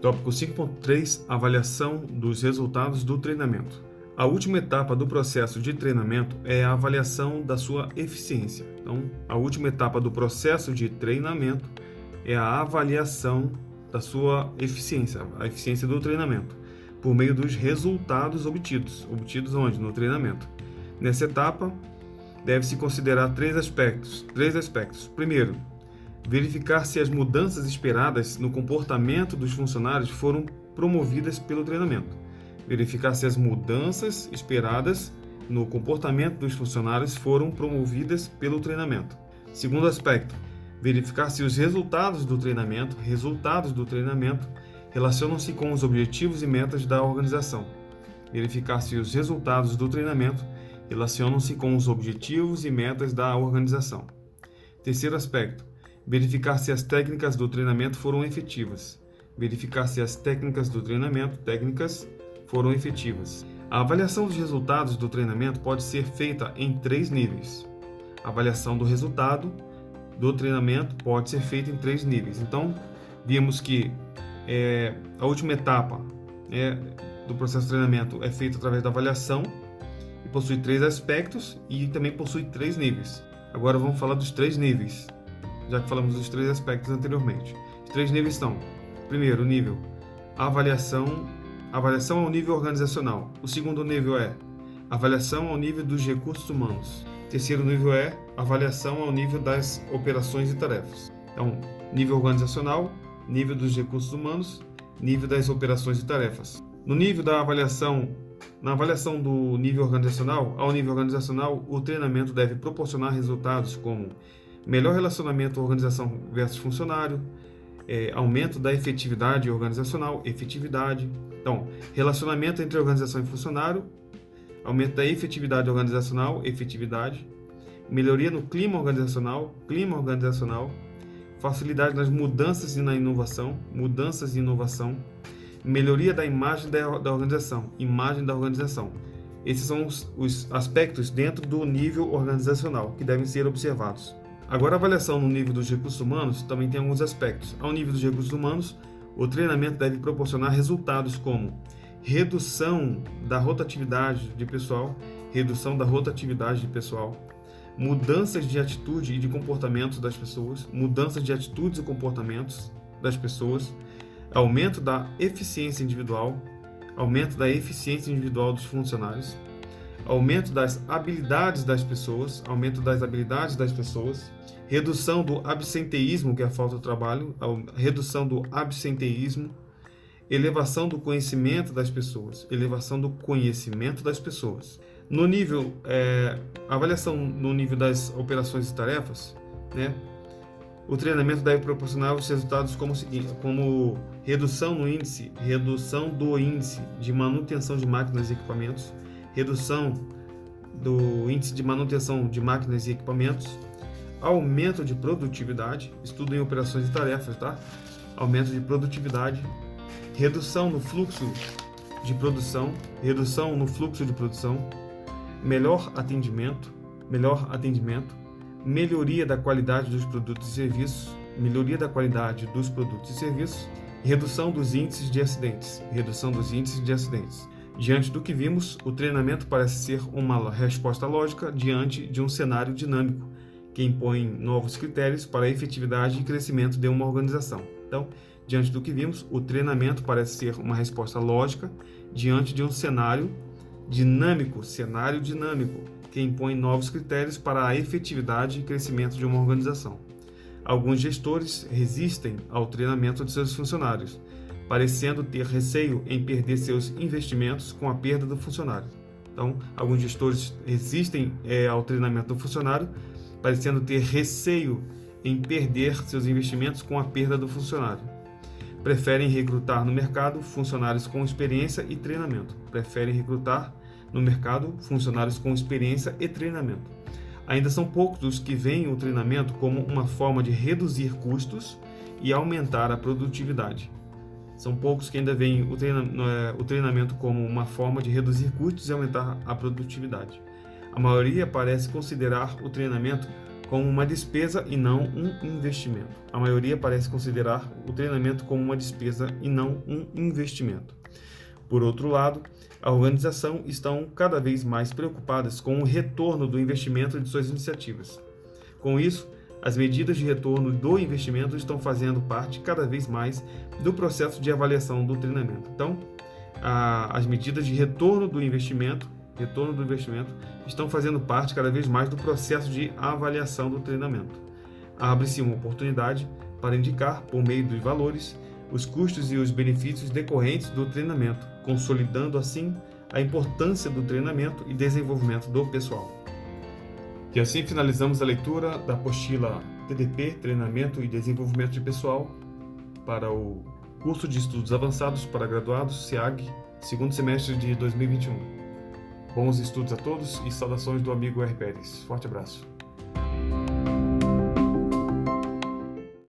Tópico 5.3 Avaliação dos resultados do treinamento. A última etapa do processo de treinamento é a avaliação da sua eficiência. Então, a última etapa do processo de treinamento é a avaliação da sua eficiência, a eficiência do treinamento, por meio dos resultados obtidos. Obtidos onde? No treinamento. Nessa etapa, deve-se considerar três aspectos. Três aspectos. Primeiro, verificar se as mudanças esperadas no comportamento dos funcionários foram promovidas pelo treinamento. Verificar se as mudanças esperadas no comportamento dos funcionários foram promovidas pelo treinamento. Segundo aspecto, verificar se os resultados do treinamento, resultados do treinamento, relacionam-se com os objetivos e metas da organização. Verificar se os resultados do treinamento relacionam-se com os objetivos e metas da organização. Terceiro aspecto, verificar se as técnicas do treinamento foram efetivas. Verificar se as técnicas do treinamento, técnicas, foram efetivas. A avaliação dos resultados do treinamento pode ser feita em três níveis. A avaliação do resultado do treinamento pode ser feita em três níveis. Então, vimos que é, a última etapa é, do processo de treinamento é feita através da avaliação e possui três aspectos e também possui três níveis. Agora vamos falar dos três níveis, já que falamos dos três aspectos anteriormente. Os três níveis são: primeiro, nível avaliação, avaliação ao nível organizacional. O segundo nível é avaliação ao nível dos recursos humanos. O terceiro nível é avaliação ao nível das operações e tarefas. Então, nível organizacional, nível dos recursos humanos, nível das operações e tarefas. No nível da avaliação na avaliação do nível organizacional, ao nível organizacional, o treinamento deve proporcionar resultados como melhor relacionamento organização versus funcionário, é, aumento da efetividade organizacional, efetividade. Então, relacionamento entre organização e funcionário, aumento da efetividade organizacional, efetividade, melhoria no clima organizacional, clima organizacional, facilidade nas mudanças e na inovação, mudanças e inovação, melhoria da imagem da, da organização, imagem da organização. Esses são os, os, aspectos dentro do nível organizacional que devem ser observados. Agora, a avaliação no nível dos recursos humanos também tem alguns aspectos. Ao nível dos recursos humanos, o treinamento deve proporcionar resultados como redução da rotatividade de pessoal, redução da rotatividade de pessoal, mudanças de atitude e de comportamento das pessoas, mudanças de atitudes e comportamentos das pessoas, aumento da eficiência individual, aumento da eficiência individual dos funcionários, aumento das habilidades das pessoas, aumento das habilidades das pessoas, redução do absenteísmo, que é a falta de trabalho, redução do absenteísmo, elevação do conhecimento das pessoas, elevação do conhecimento das pessoas. No nível, é, avaliação no nível das operações e tarefas, né? O treinamento deve proporcionar os resultados como, como redução no índice, redução do índice de manutenção de máquinas e equipamentos, redução do índice de manutenção de máquinas e equipamentos, aumento de produtividade, estudo em operações e tarefas, tá? Aumento de produtividade, redução no fluxo de produção, redução no fluxo de produção, melhor atendimento, melhor atendimento, melhoria da qualidade dos produtos e serviços, melhoria da qualidade dos produtos e serviços, redução dos índices de acidentes, redução dos índices de acidentes. Diante do que vimos, o treinamento parece ser uma resposta lógica diante de um cenário dinâmico que impõe novos critérios para a efetividade e crescimento de uma organização. Então, diante do que vimos, o treinamento parece ser uma resposta lógica diante de um cenário dinâmico, cenário dinâmico que impõe novos critérios para a efetividade e crescimento de uma organização. Alguns gestores resistem ao treinamento de seus funcionários, parecendo ter receio em perder seus investimentos com a perda do funcionário. Então, alguns gestores resistem é, ao treinamento do funcionário, parecendo ter receio em perder seus investimentos com a perda do funcionário. Preferem recrutar no mercado funcionários com experiência e treinamento. Preferem recrutar no mercado funcionários com experiência e treinamento. Ainda são poucos os que veem o treinamento como uma forma de reduzir custos e aumentar a produtividade. São poucos que ainda veem o, treina, é, o treinamento como uma forma de reduzir custos e aumentar a produtividade. A maioria parece considerar o treinamento como uma despesa e não um investimento. A maioria parece considerar o treinamento como uma despesa e não um investimento. Por outro lado, a organização estão cada vez mais preocupadas com o retorno do investimento de suas iniciativas. Com isso, as medidas de retorno do investimento estão fazendo parte cada vez mais do processo de avaliação do treinamento. Então, a, as medidas de retorno do investimento, retorno do investimento, estão fazendo parte cada vez mais do processo de avaliação do treinamento. Abre-se uma oportunidade para indicar, por meio dos valores, os custos e os benefícios decorrentes do treinamento, consolidando assim a importância do treinamento e desenvolvimento do pessoal. E assim finalizamos a leitura da apostila TDP, Treinamento e Desenvolvimento de Pessoal, para o curso de estudos avançados para graduados, SEAG, segundo semestre de 2021. Bons estudos a todos e saudações do amigo R. Pérez. Forte abraço.